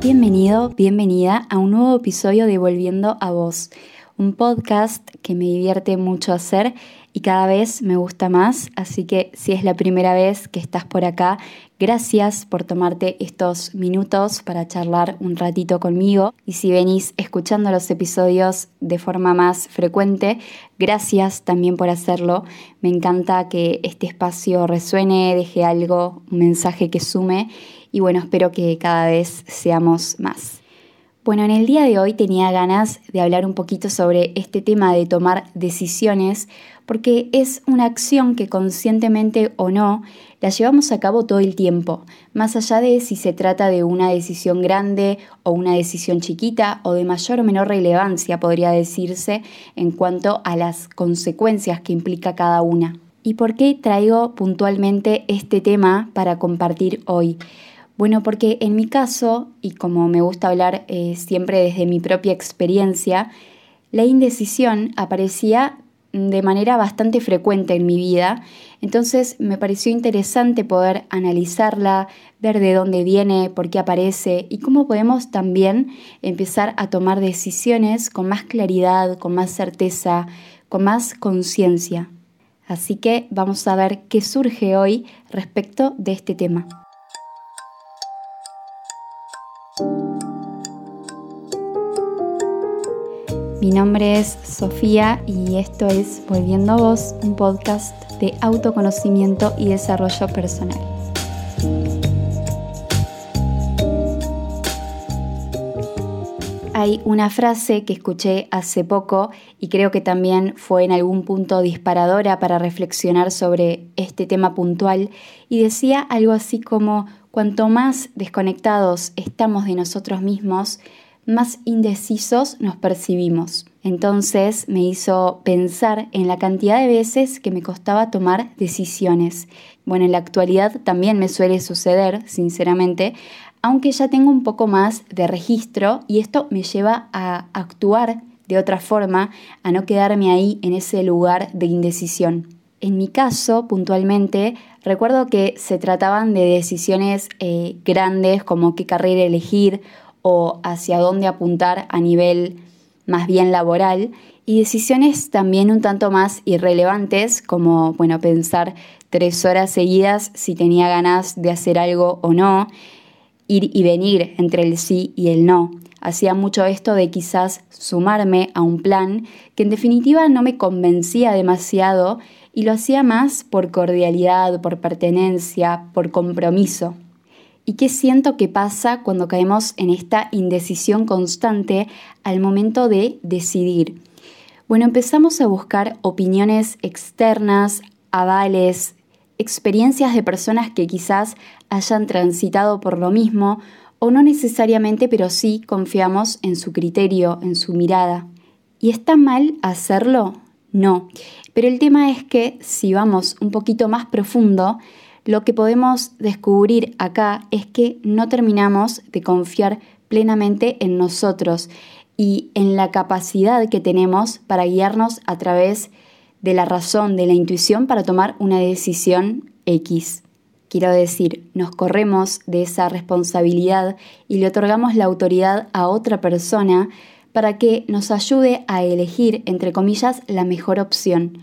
Bienvenido, bienvenida a un nuevo episodio de Volviendo a Vos, un podcast que me divierte mucho hacer y cada vez me gusta más, así que si es la primera vez que estás por acá, gracias por tomarte estos minutos para charlar un ratito conmigo y si venís escuchando los episodios de forma más frecuente, gracias también por hacerlo. Me encanta que este espacio resuene, deje algo, un mensaje que sume y bueno, espero que cada vez seamos más. Bueno, en el día de hoy tenía ganas de hablar un poquito sobre este tema de tomar decisiones, porque es una acción que conscientemente o no la llevamos a cabo todo el tiempo, más allá de si se trata de una decisión grande o una decisión chiquita o de mayor o menor relevancia, podría decirse, en cuanto a las consecuencias que implica cada una. ¿Y por qué traigo puntualmente este tema para compartir hoy? Bueno, porque en mi caso, y como me gusta hablar eh, siempre desde mi propia experiencia, la indecisión aparecía de manera bastante frecuente en mi vida, entonces me pareció interesante poder analizarla, ver de dónde viene, por qué aparece y cómo podemos también empezar a tomar decisiones con más claridad, con más certeza, con más conciencia. Así que vamos a ver qué surge hoy respecto de este tema. Mi nombre es Sofía y esto es Volviendo a Vos, un podcast de autoconocimiento y desarrollo personal. Hay una frase que escuché hace poco y creo que también fue en algún punto disparadora para reflexionar sobre este tema puntual y decía algo así como cuanto más desconectados estamos de nosotros mismos, más indecisos nos percibimos. Entonces me hizo pensar en la cantidad de veces que me costaba tomar decisiones. Bueno, en la actualidad también me suele suceder, sinceramente, aunque ya tengo un poco más de registro y esto me lleva a actuar de otra forma, a no quedarme ahí en ese lugar de indecisión. En mi caso, puntualmente, recuerdo que se trataban de decisiones eh, grandes como qué carrera elegir o hacia dónde apuntar a nivel más bien laboral y decisiones también un tanto más irrelevantes como, bueno, pensar tres horas seguidas si tenía ganas de hacer algo o no, ir y venir entre el sí y el no. Hacía mucho esto de quizás sumarme a un plan que en definitiva no me convencía demasiado y lo hacía más por cordialidad, por pertenencia, por compromiso. ¿Y qué siento que pasa cuando caemos en esta indecisión constante al momento de decidir? Bueno, empezamos a buscar opiniones externas, avales, experiencias de personas que quizás hayan transitado por lo mismo o no necesariamente, pero sí confiamos en su criterio, en su mirada. ¿Y está mal hacerlo? No. Pero el tema es que si vamos un poquito más profundo, lo que podemos descubrir acá es que no terminamos de confiar plenamente en nosotros y en la capacidad que tenemos para guiarnos a través de la razón, de la intuición para tomar una decisión X. Quiero decir, nos corremos de esa responsabilidad y le otorgamos la autoridad a otra persona para que nos ayude a elegir, entre comillas, la mejor opción.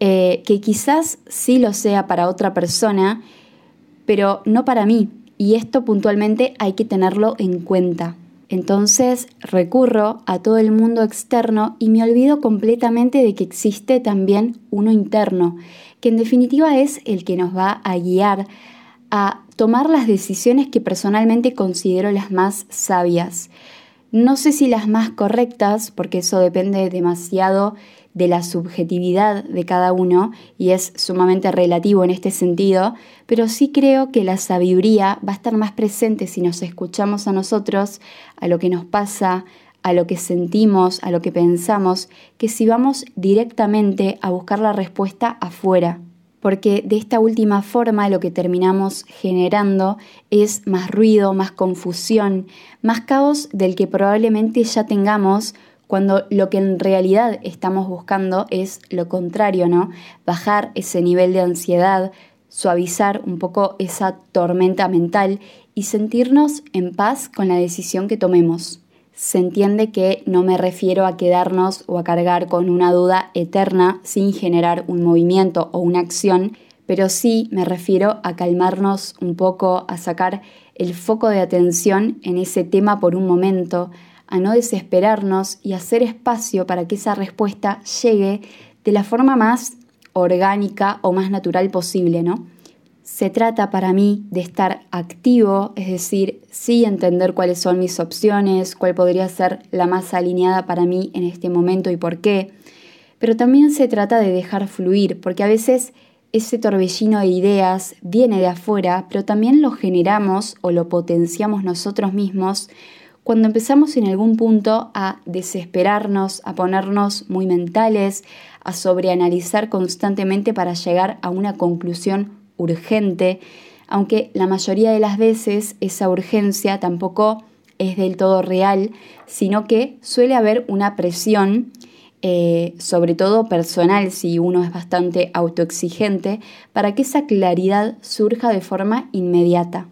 Eh, que quizás sí lo sea para otra persona, pero no para mí. Y esto puntualmente hay que tenerlo en cuenta. Entonces recurro a todo el mundo externo y me olvido completamente de que existe también uno interno, que en definitiva es el que nos va a guiar a tomar las decisiones que personalmente considero las más sabias. No sé si las más correctas, porque eso depende demasiado de la subjetividad de cada uno y es sumamente relativo en este sentido, pero sí creo que la sabiduría va a estar más presente si nos escuchamos a nosotros, a lo que nos pasa, a lo que sentimos, a lo que pensamos, que si vamos directamente a buscar la respuesta afuera. Porque de esta última forma lo que terminamos generando es más ruido, más confusión, más caos del que probablemente ya tengamos cuando lo que en realidad estamos buscando es lo contrario, ¿no? Bajar ese nivel de ansiedad, suavizar un poco esa tormenta mental y sentirnos en paz con la decisión que tomemos. Se entiende que no me refiero a quedarnos o a cargar con una duda eterna sin generar un movimiento o una acción, pero sí me refiero a calmarnos un poco, a sacar el foco de atención en ese tema por un momento, a no desesperarnos y hacer espacio para que esa respuesta llegue de la forma más orgánica o más natural posible, ¿no? Se trata para mí de estar activo, es decir, sí entender cuáles son mis opciones, cuál podría ser la más alineada para mí en este momento y por qué, pero también se trata de dejar fluir, porque a veces ese torbellino de ideas viene de afuera, pero también lo generamos o lo potenciamos nosotros mismos cuando empezamos en algún punto a desesperarnos, a ponernos muy mentales, a sobreanalizar constantemente para llegar a una conclusión urgente, aunque la mayoría de las veces esa urgencia tampoco es del todo real, sino que suele haber una presión, eh, sobre todo personal, si uno es bastante autoexigente, para que esa claridad surja de forma inmediata.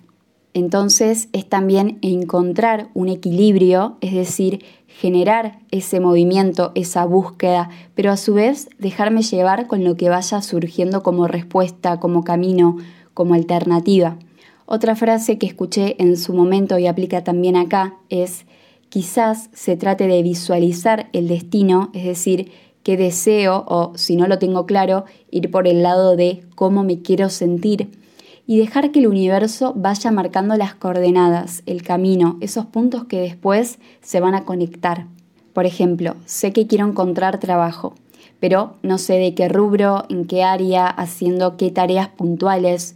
Entonces es también encontrar un equilibrio, es decir, generar ese movimiento, esa búsqueda, pero a su vez dejarme llevar con lo que vaya surgiendo como respuesta, como camino, como alternativa. Otra frase que escuché en su momento y aplica también acá es, quizás se trate de visualizar el destino, es decir, qué deseo o, si no lo tengo claro, ir por el lado de cómo me quiero sentir y dejar que el universo vaya marcando las coordenadas, el camino, esos puntos que después se van a conectar. Por ejemplo, sé que quiero encontrar trabajo, pero no sé de qué rubro, en qué área, haciendo qué tareas puntuales.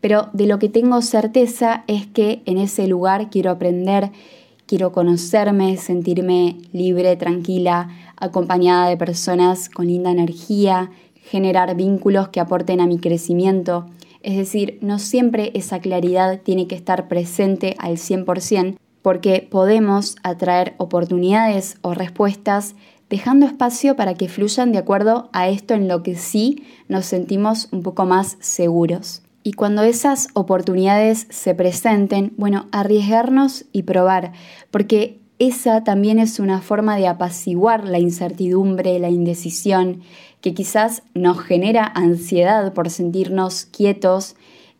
Pero de lo que tengo certeza es que en ese lugar quiero aprender, quiero conocerme, sentirme libre, tranquila, acompañada de personas con linda energía, generar vínculos que aporten a mi crecimiento. Es decir, no siempre esa claridad tiene que estar presente al 100% porque podemos atraer oportunidades o respuestas dejando espacio para que fluyan de acuerdo a esto en lo que sí nos sentimos un poco más seguros. Y cuando esas oportunidades se presenten, bueno, arriesgarnos y probar, porque esa también es una forma de apaciguar la incertidumbre, la indecisión, que quizás nos genera ansiedad por sentirnos quietos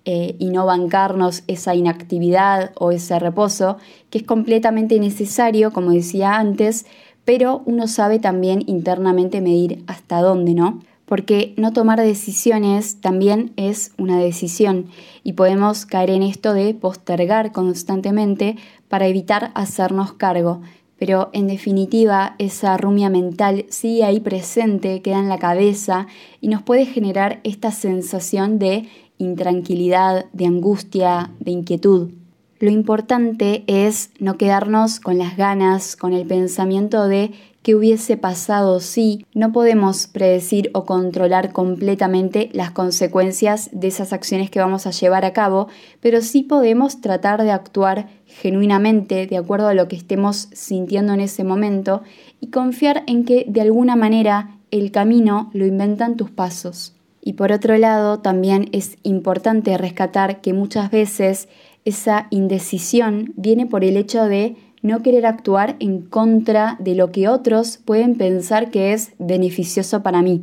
eh, y no bancarnos esa inactividad o ese reposo, que es completamente necesario, como decía antes, pero uno sabe también internamente medir hasta dónde, ¿no? Porque no tomar decisiones también es una decisión y podemos caer en esto de postergar constantemente para evitar hacernos cargo. Pero en definitiva, esa rumia mental sigue ahí presente, queda en la cabeza y nos puede generar esta sensación de intranquilidad, de angustia, de inquietud. Lo importante es no quedarnos con las ganas, con el pensamiento de qué hubiese pasado si no podemos predecir o controlar completamente las consecuencias de esas acciones que vamos a llevar a cabo, pero sí podemos tratar de actuar genuinamente de acuerdo a lo que estemos sintiendo en ese momento y confiar en que de alguna manera el camino lo inventan tus pasos. Y por otro lado, también es importante rescatar que muchas veces esa indecisión viene por el hecho de no querer actuar en contra de lo que otros pueden pensar que es beneficioso para mí.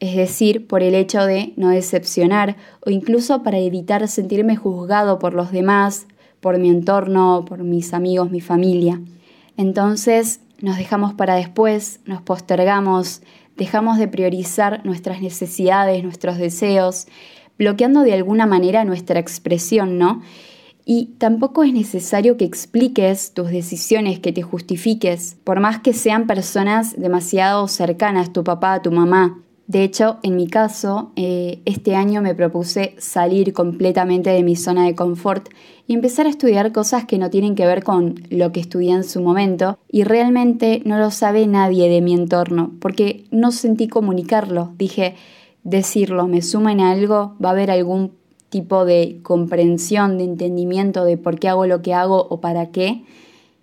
Es decir, por el hecho de no decepcionar o incluso para evitar sentirme juzgado por los demás, por mi entorno, por mis amigos, mi familia. Entonces nos dejamos para después, nos postergamos, dejamos de priorizar nuestras necesidades, nuestros deseos, bloqueando de alguna manera nuestra expresión, ¿no? Y tampoco es necesario que expliques tus decisiones, que te justifiques, por más que sean personas demasiado cercanas, tu papá, tu mamá. De hecho, en mi caso, eh, este año me propuse salir completamente de mi zona de confort y empezar a estudiar cosas que no tienen que ver con lo que estudié en su momento y realmente no lo sabe nadie de mi entorno porque no sentí comunicarlo. Dije, decirlo me suma en algo, va a haber algún tipo de comprensión, de entendimiento de por qué hago lo que hago o para qué.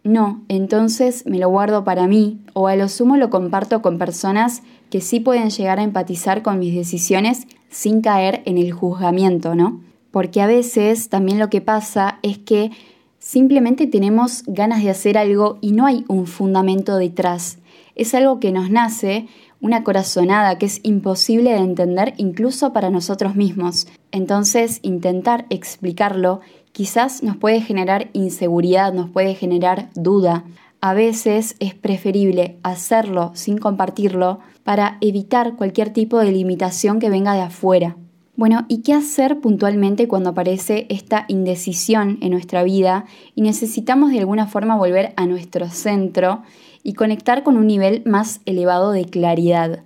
No, entonces me lo guardo para mí o a lo sumo lo comparto con personas que sí pueden llegar a empatizar con mis decisiones sin caer en el juzgamiento, ¿no? Porque a veces también lo que pasa es que simplemente tenemos ganas de hacer algo y no hay un fundamento detrás. Es algo que nos nace una corazonada que es imposible de entender incluso para nosotros mismos. Entonces, intentar explicarlo quizás nos puede generar inseguridad, nos puede generar duda. A veces es preferible hacerlo sin compartirlo para evitar cualquier tipo de limitación que venga de afuera. Bueno, ¿y qué hacer puntualmente cuando aparece esta indecisión en nuestra vida y necesitamos de alguna forma volver a nuestro centro y conectar con un nivel más elevado de claridad.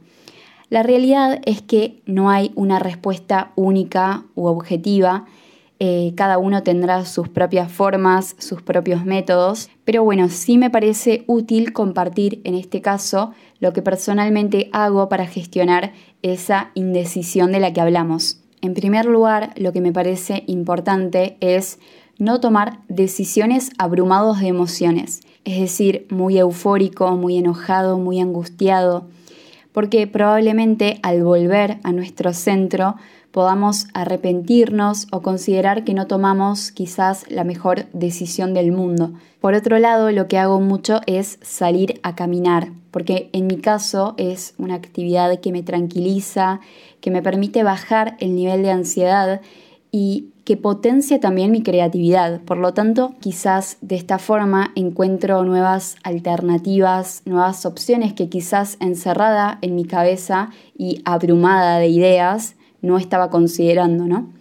La realidad es que no hay una respuesta única u objetiva, eh, cada uno tendrá sus propias formas, sus propios métodos, pero bueno, sí me parece útil compartir en este caso lo que personalmente hago para gestionar esa indecisión de la que hablamos. En primer lugar, lo que me parece importante es no tomar decisiones abrumados de emociones. Es decir, muy eufórico, muy enojado, muy angustiado, porque probablemente al volver a nuestro centro podamos arrepentirnos o considerar que no tomamos quizás la mejor decisión del mundo. Por otro lado, lo que hago mucho es salir a caminar, porque en mi caso es una actividad que me tranquiliza, que me permite bajar el nivel de ansiedad y que potencia también mi creatividad. Por lo tanto, quizás de esta forma encuentro nuevas alternativas, nuevas opciones que quizás encerrada en mi cabeza y abrumada de ideas no estaba considerando, ¿no?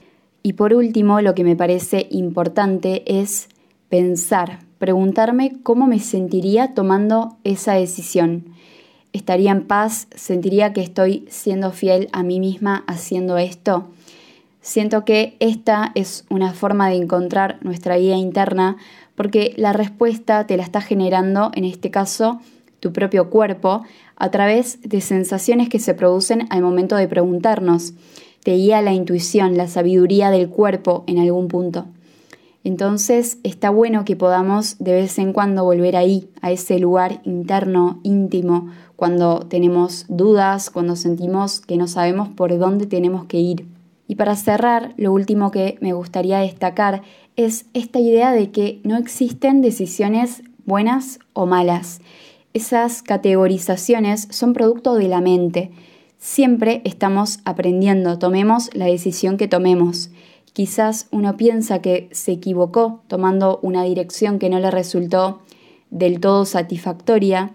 Y por último, lo que me parece importante es pensar, preguntarme cómo me sentiría tomando esa decisión. ¿Estaría en paz? ¿Sentiría que estoy siendo fiel a mí misma haciendo esto? Siento que esta es una forma de encontrar nuestra guía interna porque la respuesta te la está generando, en este caso, tu propio cuerpo, a través de sensaciones que se producen al momento de preguntarnos. Te guía la intuición, la sabiduría del cuerpo en algún punto. Entonces está bueno que podamos de vez en cuando volver ahí, a ese lugar interno, íntimo, cuando tenemos dudas, cuando sentimos que no sabemos por dónde tenemos que ir. Y para cerrar, lo último que me gustaría destacar es esta idea de que no existen decisiones buenas o malas. Esas categorizaciones son producto de la mente. Siempre estamos aprendiendo, tomemos la decisión que tomemos. Quizás uno piensa que se equivocó tomando una dirección que no le resultó del todo satisfactoria,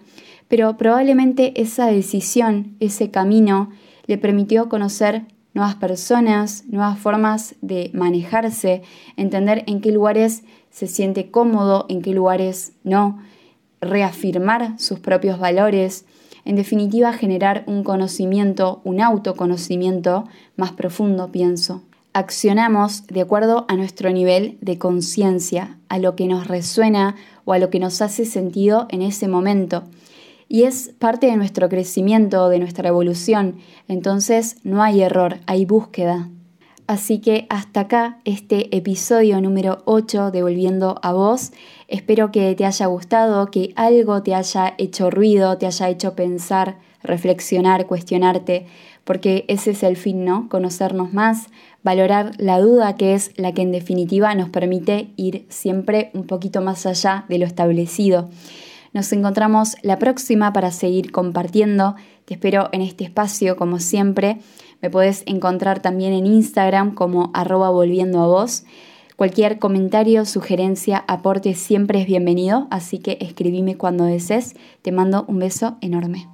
pero probablemente esa decisión, ese camino, le permitió conocer nuevas personas, nuevas formas de manejarse, entender en qué lugares se siente cómodo, en qué lugares no, reafirmar sus propios valores, en definitiva generar un conocimiento, un autoconocimiento más profundo, pienso. Accionamos de acuerdo a nuestro nivel de conciencia, a lo que nos resuena o a lo que nos hace sentido en ese momento y es parte de nuestro crecimiento, de nuestra evolución. Entonces no hay error, hay búsqueda. Así que hasta acá este episodio número 8 de Volviendo a vos. Espero que te haya gustado, que algo te haya hecho ruido, te haya hecho pensar, reflexionar, cuestionarte, porque ese es el fin, ¿no? Conocernos más, valorar la duda que es la que en definitiva nos permite ir siempre un poquito más allá de lo establecido. Nos encontramos la próxima para seguir compartiendo. Te espero en este espacio como siempre. Me puedes encontrar también en Instagram como arroba volviendo a vos. Cualquier comentario, sugerencia, aporte siempre es bienvenido, así que escribime cuando desees. Te mando un beso enorme.